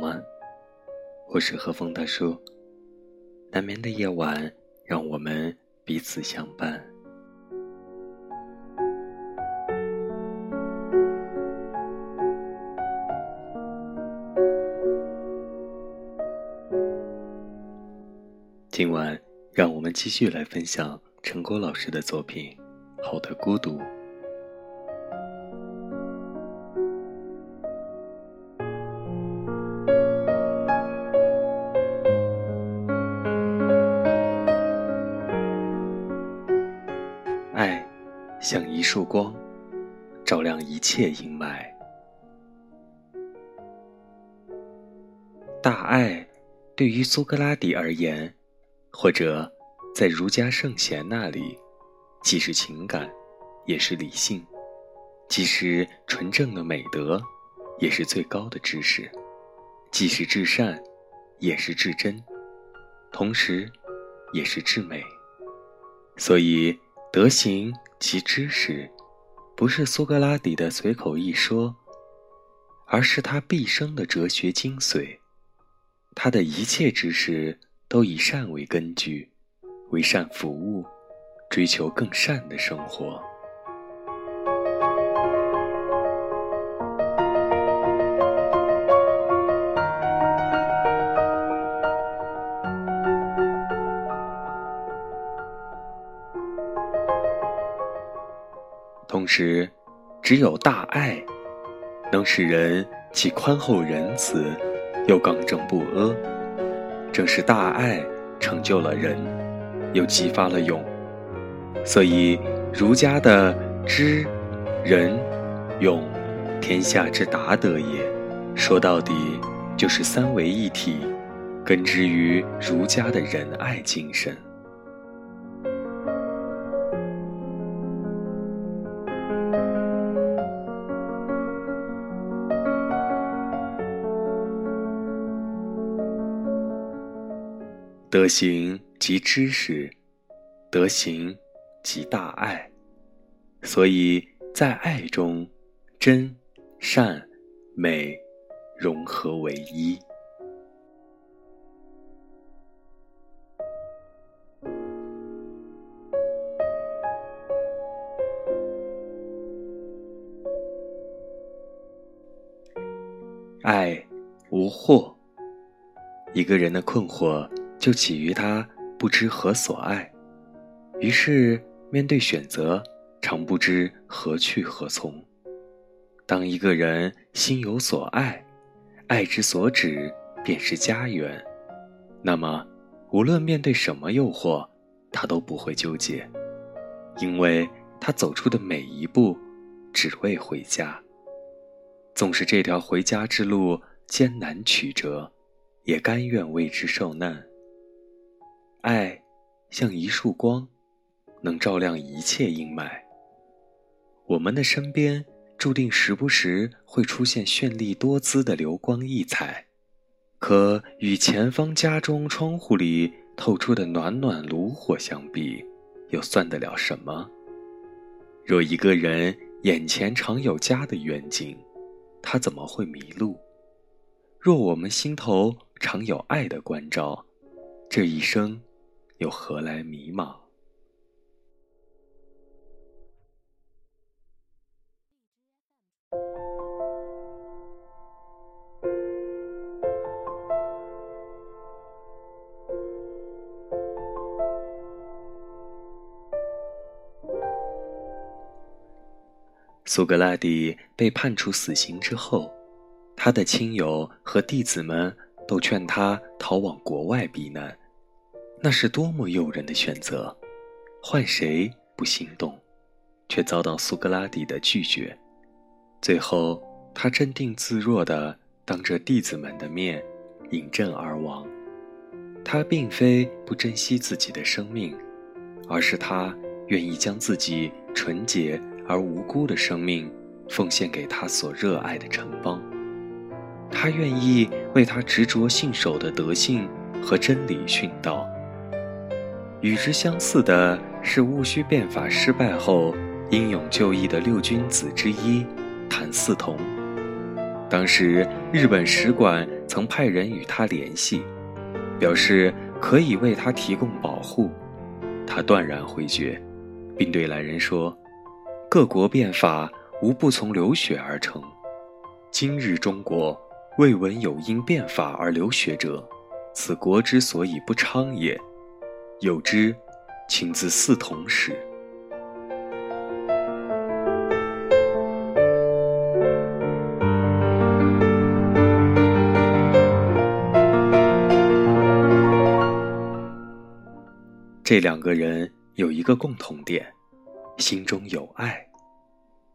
吗？我是和风大叔。难眠的夜晚，让我们彼此相伴。今晚，让我们继续来分享陈果老师的作品《好的孤独》。像一束光，照亮一切阴霾。大爱，对于苏格拉底而言，或者在儒家圣贤那里，既是情感，也是理性；既是纯正的美德，也是最高的知识；既是至善，也是至真，同时，也是至美。所以。德行其知识，不是苏格拉底的随口一说，而是他毕生的哲学精髓。他的一切知识都以善为根据，为善服务，追求更善的生活。时，只有大爱，能使人既宽厚仁慈，又刚正不阿。正是大爱成就了人，又激发了勇。所以，儒家的知、仁、勇，天下之达德也。说到底，就是三位一体，根植于儒家的仁爱精神。德行即知识，德行即大爱，所以在爱中，真、善、美融合为一。爱无惑，一个人的困惑。就起于他不知何所爱，于是面对选择，常不知何去何从。当一个人心有所爱，爱之所指便是家园，那么无论面对什么诱惑，他都不会纠结，因为他走出的每一步，只为回家。纵使这条回家之路艰难曲折，也甘愿为之受难。爱，像一束光，能照亮一切阴霾。我们的身边注定时不时会出现绚丽多姿的流光溢彩，可与前方家中窗户里透出的暖暖炉火相比，又算得了什么？若一个人眼前常有家的远景，他怎么会迷路？若我们心头常有爱的关照，这一生。又何来迷茫？苏格拉底被判处死刑之后，他的亲友和弟子们都劝他逃往国外避难。那是多么诱人的选择，换谁不心动？却遭到苏格拉底的拒绝。最后，他镇定自若地当着弟子们的面饮鸩而亡。他并非不珍惜自己的生命，而是他愿意将自己纯洁而无辜的生命奉献给他所热爱的城邦。他愿意为他执着信守的德性和真理殉道。与之相似的是，戊戌变法失败后英勇就义的六君子之一谭嗣同。当时日本使馆曾派人与他联系，表示可以为他提供保护，他断然回绝，并对来人说：“各国变法无不从流血而成，今日中国未闻有因变法而流血者，此国之所以不昌也。有之，请自四同始。”这两个人有一个共同点，心中有爱，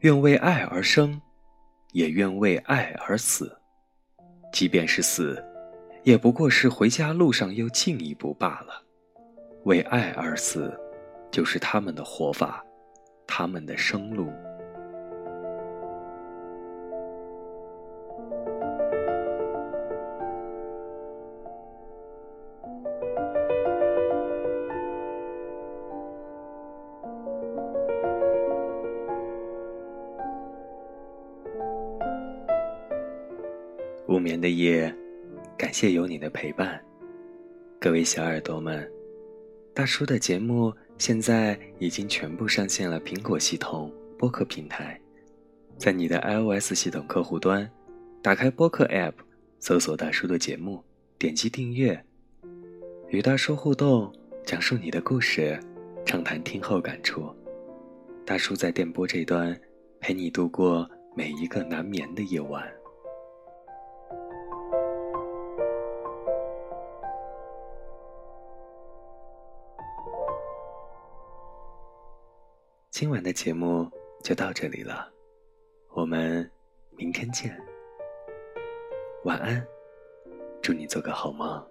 愿为爱而生，也愿为爱而死。即便是死，也不过是回家路上又进一步罢了。为爱而死，就是他们的活法，他们的生路。无眠的夜，感谢有你的陪伴，各位小耳朵们，大叔的节目现在已经全部上线了苹果系统播客平台，在你的 iOS 系统客户端，打开播客 App，搜索大叔的节目，点击订阅，与大叔互动，讲述你的故事，畅谈听后感触，大叔在电波这端陪你度过每一个难眠的夜晚。今晚的节目就到这里了，我们明天见。晚安，祝你做个好梦。